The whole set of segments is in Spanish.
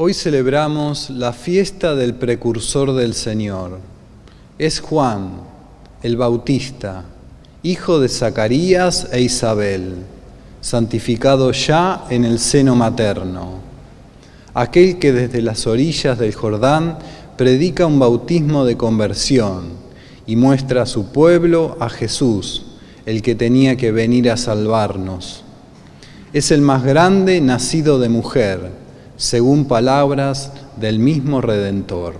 Hoy celebramos la fiesta del precursor del Señor. Es Juan, el Bautista, hijo de Zacarías e Isabel, santificado ya en el seno materno. Aquel que desde las orillas del Jordán predica un bautismo de conversión y muestra a su pueblo a Jesús, el que tenía que venir a salvarnos. Es el más grande nacido de mujer según palabras del mismo Redentor.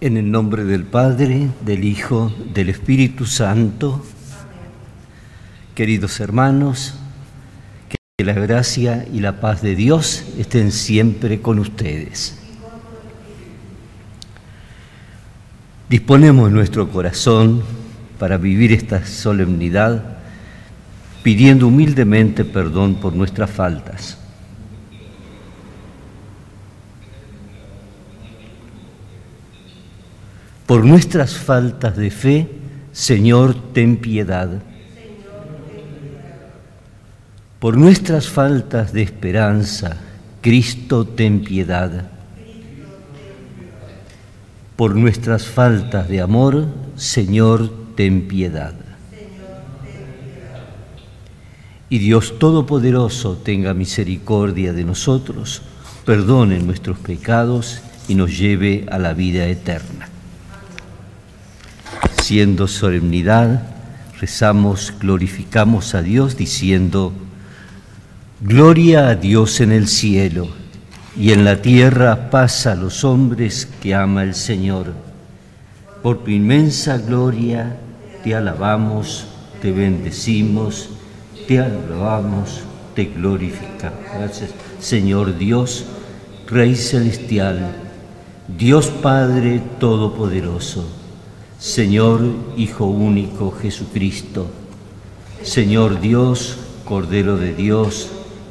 En el nombre del Padre, del Hijo, del Espíritu Santo, queridos hermanos, la gracia y la paz de Dios estén siempre con ustedes. Disponemos nuestro corazón para vivir esta solemnidad pidiendo humildemente perdón por nuestras faltas. Por nuestras faltas de fe, Señor, ten piedad. Por nuestras faltas de esperanza, Cristo, ten piedad. Por nuestras faltas de amor, Señor, ten piedad. Y Dios Todopoderoso tenga misericordia de nosotros, perdone nuestros pecados y nos lleve a la vida eterna. Siendo solemnidad, rezamos, glorificamos a Dios diciendo, Gloria a Dios en el cielo y en la tierra paz a los hombres que ama el Señor. Por tu inmensa gloria te alabamos, te bendecimos, te alabamos, te glorificamos. Gracias, Señor Dios, Rey celestial, Dios Padre Todopoderoso, Señor Hijo único Jesucristo, Señor Dios, Cordero de Dios,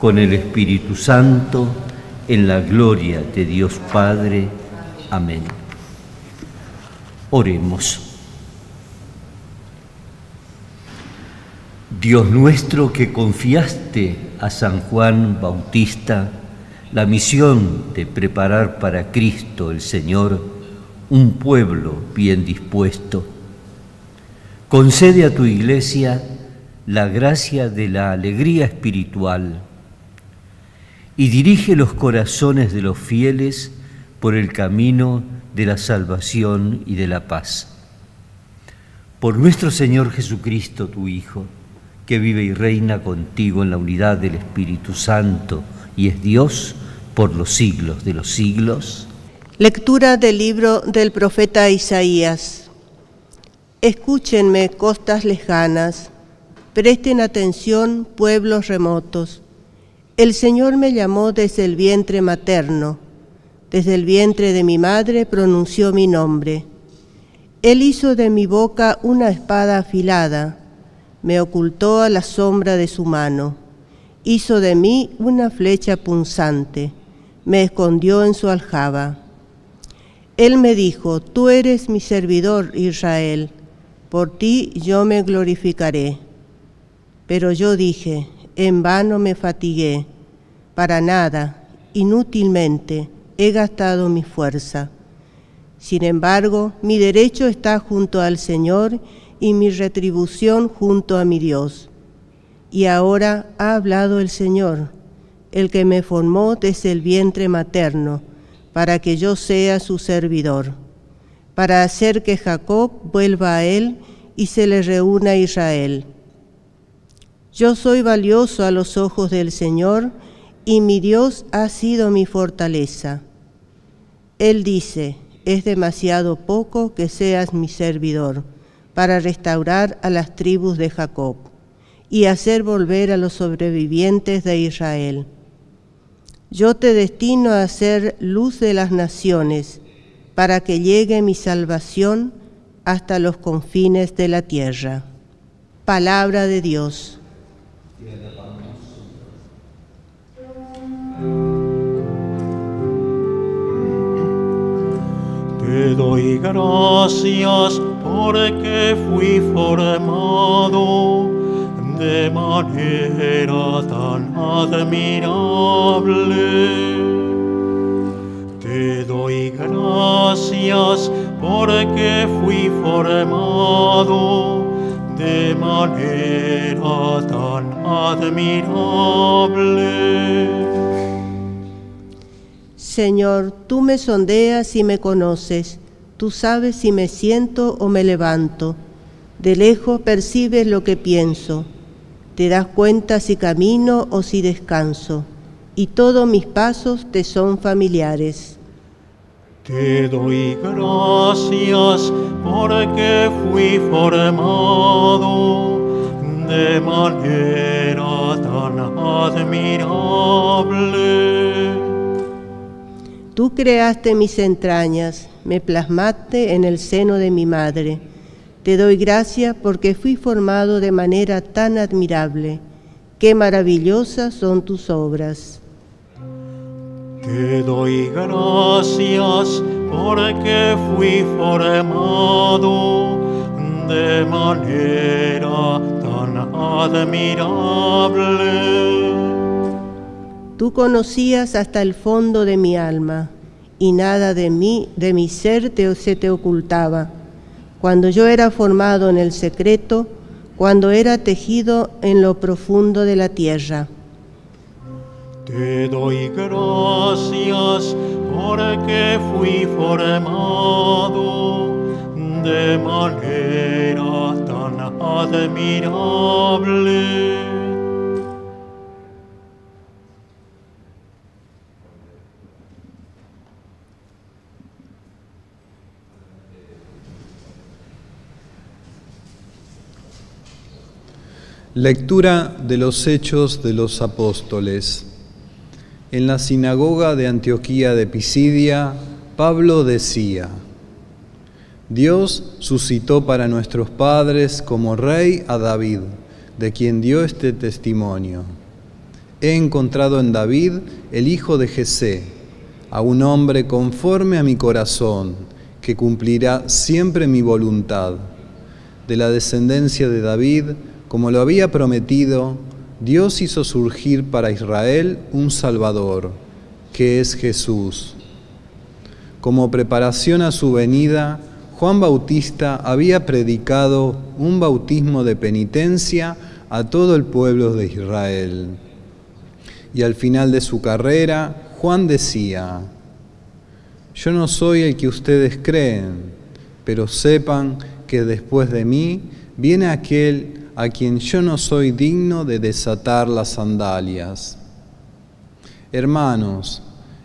con el Espíritu Santo, en la gloria de Dios Padre. Amén. Oremos. Dios nuestro que confiaste a San Juan Bautista la misión de preparar para Cristo el Señor un pueblo bien dispuesto, concede a tu iglesia la gracia de la alegría espiritual y dirige los corazones de los fieles por el camino de la salvación y de la paz. Por nuestro Señor Jesucristo, tu Hijo, que vive y reina contigo en la unidad del Espíritu Santo y es Dios por los siglos de los siglos. Lectura del libro del profeta Isaías. Escúchenme, costas lejanas, presten atención, pueblos remotos el Señor me llamó desde el vientre materno, desde el vientre de mi madre pronunció mi nombre. Él hizo de mi boca una espada afilada, me ocultó a la sombra de su mano, hizo de mí una flecha punzante, me escondió en su aljaba. Él me dijo, tú eres mi servidor, Israel, por ti yo me glorificaré. Pero yo dije, en vano me fatigué, para nada, inútilmente he gastado mi fuerza. Sin embargo, mi derecho está junto al Señor y mi retribución junto a mi Dios. Y ahora ha hablado el Señor, el que me formó desde el vientre materno, para que yo sea su servidor, para hacer que Jacob vuelva a él y se le reúna Israel yo soy valioso a los ojos del Señor y mi Dios ha sido mi fortaleza. Él dice, es demasiado poco que seas mi servidor para restaurar a las tribus de Jacob y hacer volver a los sobrevivientes de Israel. Yo te destino a ser luz de las naciones, para que llegue mi salvación hasta los confines de la tierra. Palabra de Dios. Te doy gracias porque fui formado de manera tan admirable. Te doy gracias porque fui formado de manera tan admirable. Señor, tú me sondeas y me conoces, tú sabes si me siento o me levanto, de lejos percibes lo que pienso, te das cuenta si camino o si descanso, y todos mis pasos te son familiares. Te doy gracias porque fui formado de manera tan admirable. Tú creaste mis entrañas, me plasmaste en el seno de mi madre. Te doy gracias porque fui formado de manera tan admirable. Qué maravillosas son tus obras. Te doy gracias porque fui formado de manera tan admirable. Tú conocías hasta el fondo de mi alma, y nada de mí, de mi ser, te, se te ocultaba. Cuando yo era formado en el secreto, cuando era tejido en lo profundo de la tierra. Te doy gracias porque fui formado de manera tan admirable. Lectura de los Hechos de los Apóstoles. En la sinagoga de Antioquía de Pisidia, Pablo decía, Dios suscitó para nuestros padres como rey a David, de quien dio este testimonio. He encontrado en David el hijo de Jesé, a un hombre conforme a mi corazón, que cumplirá siempre mi voluntad. De la descendencia de David, como lo había prometido, Dios hizo surgir para Israel un Salvador, que es Jesús. Como preparación a su venida, Juan Bautista había predicado un bautismo de penitencia a todo el pueblo de Israel. Y al final de su carrera, Juan decía, yo no soy el que ustedes creen, pero sepan que después de mí viene aquel a quien yo no soy digno de desatar las sandalias. Hermanos,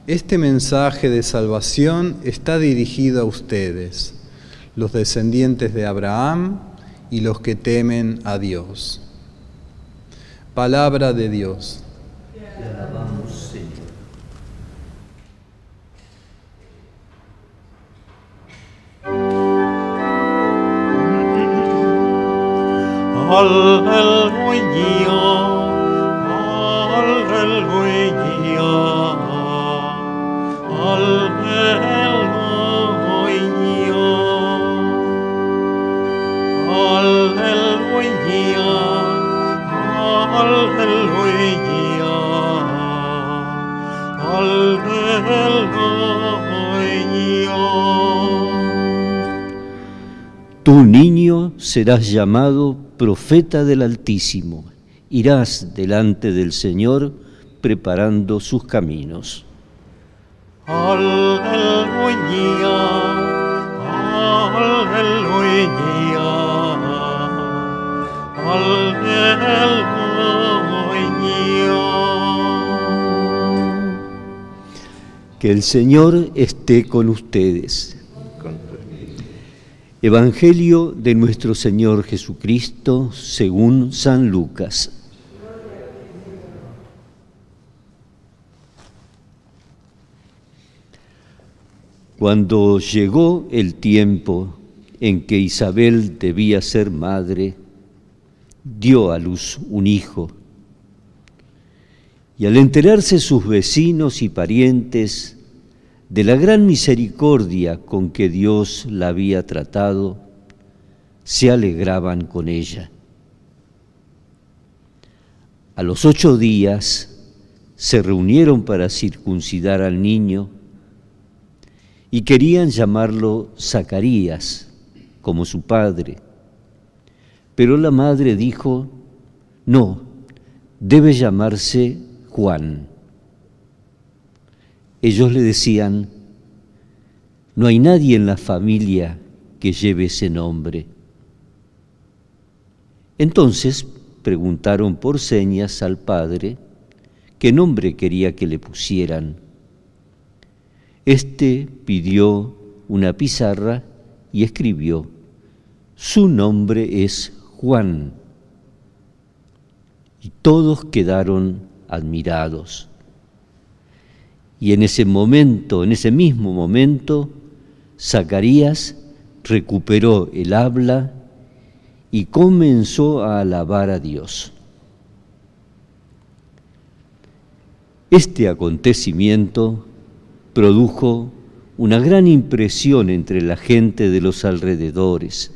este mensaje de salvación está dirigido a ustedes, los descendientes de Abraham y los que temen a Dios. Palabra de Dios. 할렐루야 할렐루야 할렐루야 할렐루야 할렐루야 할렐루야 Tu ni serás llamado profeta del Altísimo. Irás delante del Señor preparando sus caminos. Halleluja, halleluja, Que el Señor esté con ustedes. Evangelio de nuestro Señor Jesucristo según San Lucas. Cuando llegó el tiempo en que Isabel debía ser madre, dio a luz un hijo. Y al enterarse sus vecinos y parientes de la gran misericordia con que Dios la había tratado, se alegraban con ella. A los ocho días se reunieron para circuncidar al niño y querían llamarlo Zacarías, como su padre. Pero la madre dijo, no, debe llamarse Juan. Ellos le decían, no hay nadie en la familia que lleve ese nombre. Entonces preguntaron por señas al padre qué nombre quería que le pusieran. Este pidió una pizarra y escribió, su nombre es Juan. Y todos quedaron admirados. Y en ese momento, en ese mismo momento, Zacarías recuperó el habla y comenzó a alabar a Dios. Este acontecimiento produjo una gran impresión entre la gente de los alrededores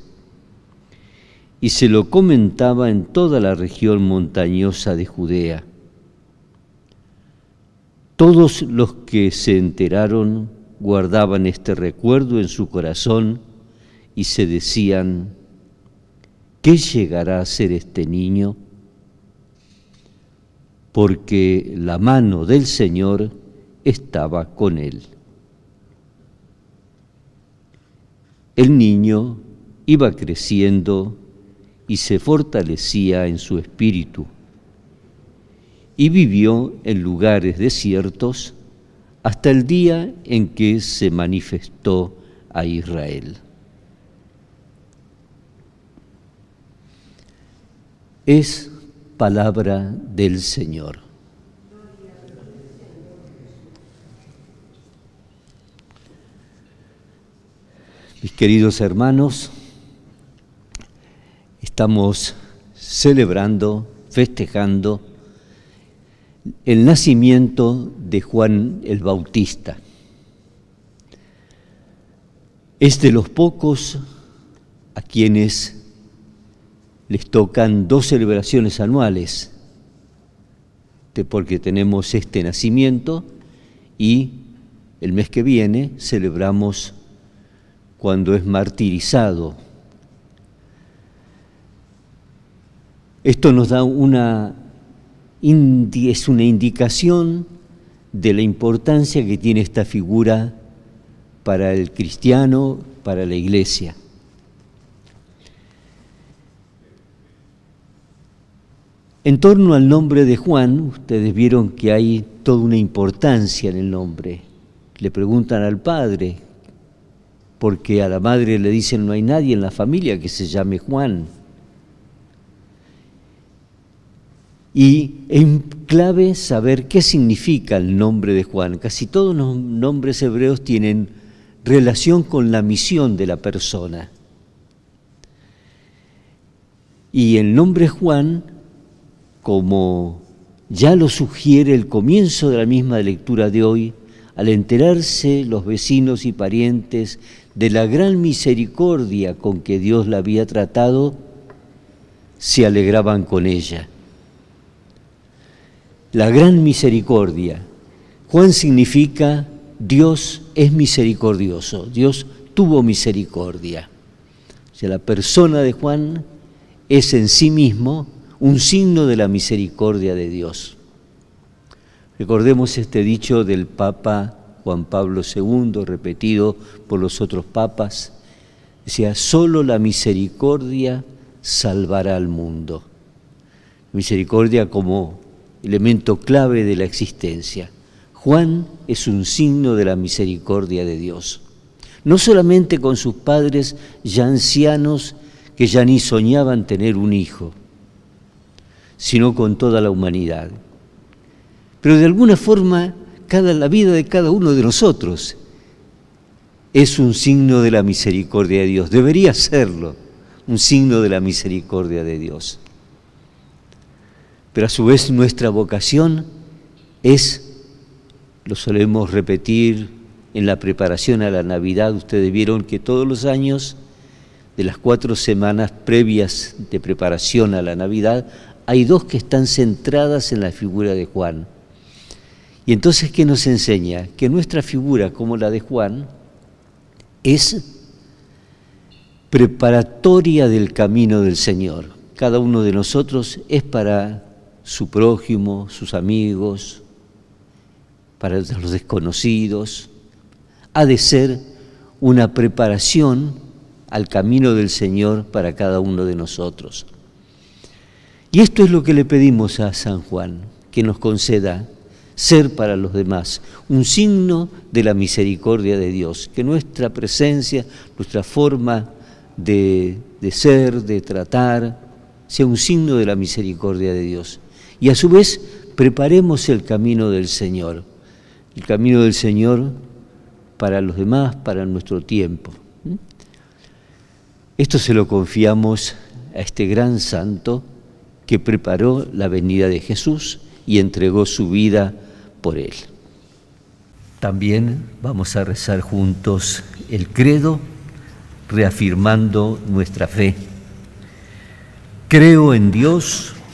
y se lo comentaba en toda la región montañosa de Judea. Todos los que se enteraron guardaban este recuerdo en su corazón y se decían, ¿qué llegará a ser este niño? Porque la mano del Señor estaba con él. El niño iba creciendo y se fortalecía en su espíritu y vivió en lugares desiertos hasta el día en que se manifestó a Israel. Es palabra del Señor. Mis queridos hermanos, estamos celebrando, festejando el nacimiento de Juan el Bautista. Es de los pocos a quienes les tocan dos celebraciones anuales, porque tenemos este nacimiento y el mes que viene celebramos cuando es martirizado. Esto nos da una, es una indicación de la importancia que tiene esta figura para el cristiano, para la iglesia. En torno al nombre de Juan, ustedes vieron que hay toda una importancia en el nombre. Le preguntan al padre, porque a la madre le dicen no hay nadie en la familia que se llame Juan. Y es clave saber qué significa el nombre de Juan. Casi todos los nombres hebreos tienen relación con la misión de la persona. Y el nombre Juan, como ya lo sugiere el comienzo de la misma lectura de hoy, al enterarse los vecinos y parientes de la gran misericordia con que Dios la había tratado, se alegraban con ella. La gran misericordia. Juan significa Dios es misericordioso, Dios tuvo misericordia. O sea, la persona de Juan es en sí mismo un signo de la misericordia de Dios. Recordemos este dicho del Papa Juan Pablo II, repetido por los otros papas, decía, solo la misericordia salvará al mundo. Misericordia como elemento clave de la existencia. Juan es un signo de la misericordia de Dios, no solamente con sus padres ya ancianos que ya ni soñaban tener un hijo, sino con toda la humanidad. Pero de alguna forma, cada, la vida de cada uno de nosotros es un signo de la misericordia de Dios, debería serlo, un signo de la misericordia de Dios. Pero a su vez nuestra vocación es, lo solemos repetir en la preparación a la Navidad, ustedes vieron que todos los años, de las cuatro semanas previas de preparación a la Navidad, hay dos que están centradas en la figura de Juan. Y entonces, ¿qué nos enseña? Que nuestra figura, como la de Juan, es preparatoria del camino del Señor. Cada uno de nosotros es para su prójimo, sus amigos, para los desconocidos. Ha de ser una preparación al camino del Señor para cada uno de nosotros. Y esto es lo que le pedimos a San Juan, que nos conceda ser para los demás, un signo de la misericordia de Dios, que nuestra presencia, nuestra forma de, de, ser, de tratar, sea un signo de la misericordia de Dios. Y a su vez preparemos el camino del Señor, el camino del Señor para los demás, para nuestro tiempo. Esto se lo confiamos a este gran santo que preparó la venida de Jesús y entregó su vida por Él. También vamos a rezar juntos el credo, reafirmando nuestra fe. Creo en Dios,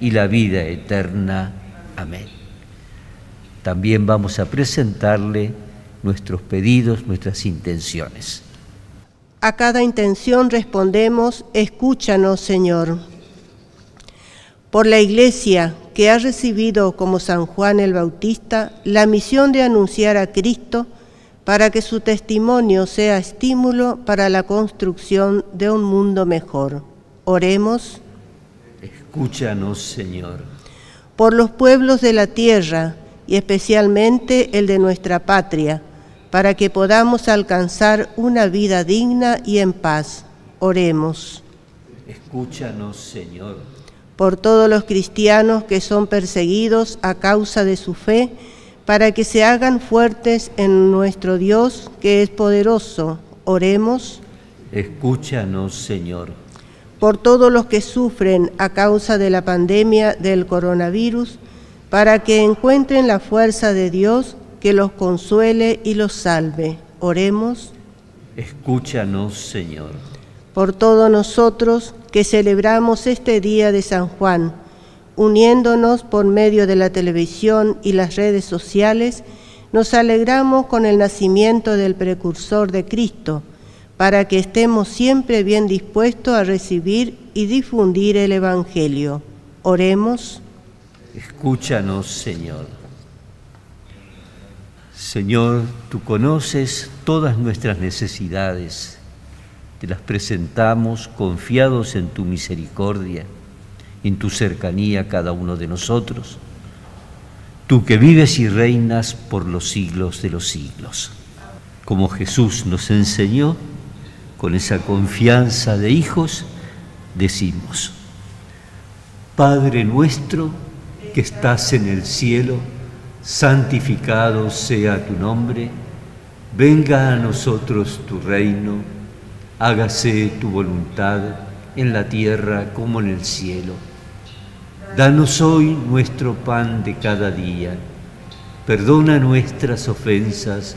y la vida eterna. Amén. También vamos a presentarle nuestros pedidos, nuestras intenciones. A cada intención respondemos, escúchanos Señor. Por la Iglesia que ha recibido como San Juan el Bautista la misión de anunciar a Cristo para que su testimonio sea estímulo para la construcción de un mundo mejor. Oremos. Escúchanos, Señor. Por los pueblos de la tierra y especialmente el de nuestra patria, para que podamos alcanzar una vida digna y en paz. Oremos. Escúchanos, Señor por todos los cristianos que son perseguidos a causa de su fe, para que se hagan fuertes en nuestro Dios, que es poderoso. Oremos. Escúchanos, Señor. Por todos los que sufren a causa de la pandemia del coronavirus, para que encuentren la fuerza de Dios que los consuele y los salve. Oremos. Escúchanos, Señor. Por todos nosotros que celebramos este día de San Juan, uniéndonos por medio de la televisión y las redes sociales, nos alegramos con el nacimiento del precursor de Cristo, para que estemos siempre bien dispuestos a recibir y difundir el Evangelio. Oremos. Escúchanos, Señor. Señor, tú conoces todas nuestras necesidades te las presentamos confiados en tu misericordia, en tu cercanía cada uno de nosotros, tú que vives y reinas por los siglos de los siglos. Como Jesús nos enseñó, con esa confianza de hijos, decimos, Padre nuestro que estás en el cielo, santificado sea tu nombre Venga a nosotros tu reino, hágase tu voluntad en la tierra como en el cielo. Danos hoy nuestro pan de cada día. Perdona nuestras ofensas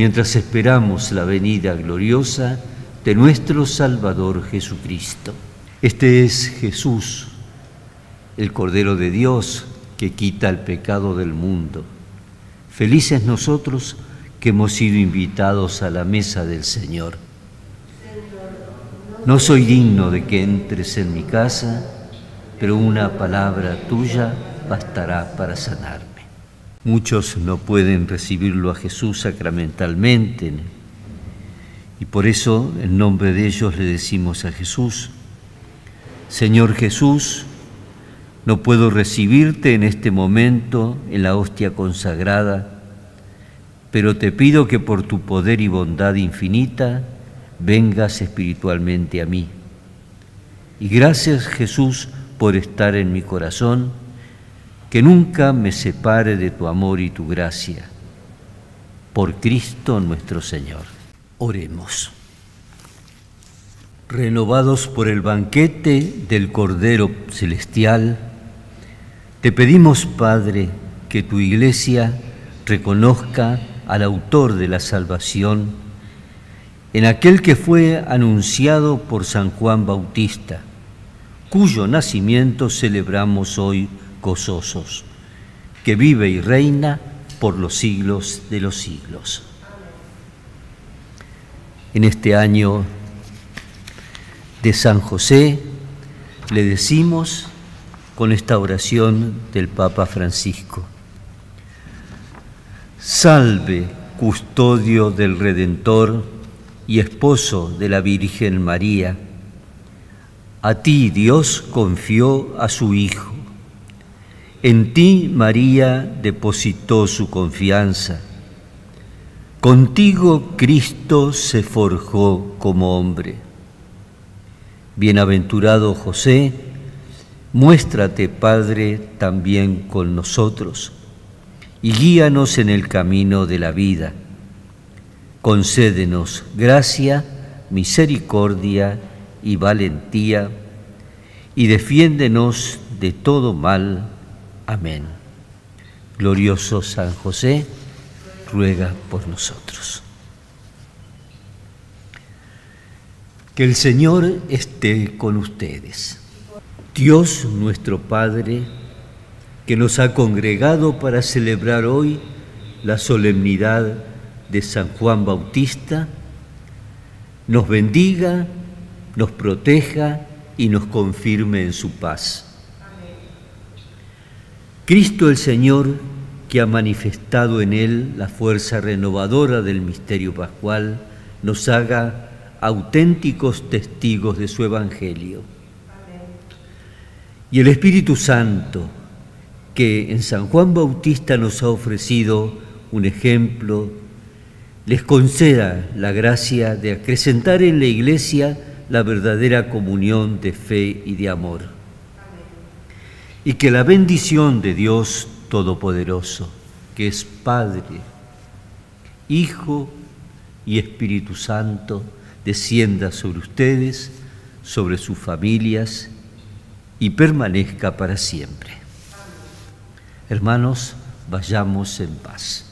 mientras esperamos la venida gloriosa de nuestro Salvador Jesucristo. Este es Jesús, el Cordero de Dios que quita el pecado del mundo. Felices nosotros que hemos sido invitados a la mesa del Señor. No soy digno de que entres en mi casa, pero una palabra tuya bastará para sanarme. Muchos no pueden recibirlo a Jesús sacramentalmente y por eso en nombre de ellos le decimos a Jesús, Señor Jesús, no puedo recibirte en este momento en la hostia consagrada, pero te pido que por tu poder y bondad infinita vengas espiritualmente a mí. Y gracias Jesús por estar en mi corazón, que nunca me separe de tu amor y tu gracia. Por Cristo nuestro Señor. Oremos. Renovados por el banquete del Cordero Celestial, te pedimos, Padre, que tu iglesia reconozca al autor de la salvación, en aquel que fue anunciado por San Juan Bautista, cuyo nacimiento celebramos hoy que vive y reina por los siglos de los siglos. En este año de San José le decimos con esta oración del Papa Francisco, Salve, custodio del Redentor y esposo de la Virgen María. A ti Dios confió a su Hijo. En ti María depositó su confianza. Contigo Cristo se forjó como hombre. Bienaventurado José, muéstrate Padre también con nosotros y guíanos en el camino de la vida. Concédenos gracia, misericordia y valentía, y defiéndenos de todo mal. Amén. Glorioso San José, ruega por nosotros. Que el Señor esté con ustedes. Dios nuestro Padre, que nos ha congregado para celebrar hoy la solemnidad de San Juan Bautista, nos bendiga, nos proteja y nos confirme en su paz. Cristo el Señor, que ha manifestado en él la fuerza renovadora del misterio pascual, nos haga auténticos testigos de su Evangelio. Y el Espíritu Santo, que en San Juan Bautista nos ha ofrecido un ejemplo, les conceda la gracia de acrecentar en la Iglesia la verdadera comunión de fe y de amor. Y que la bendición de Dios Todopoderoso, que es Padre, Hijo y Espíritu Santo, descienda sobre ustedes, sobre sus familias y permanezca para siempre. Hermanos, vayamos en paz.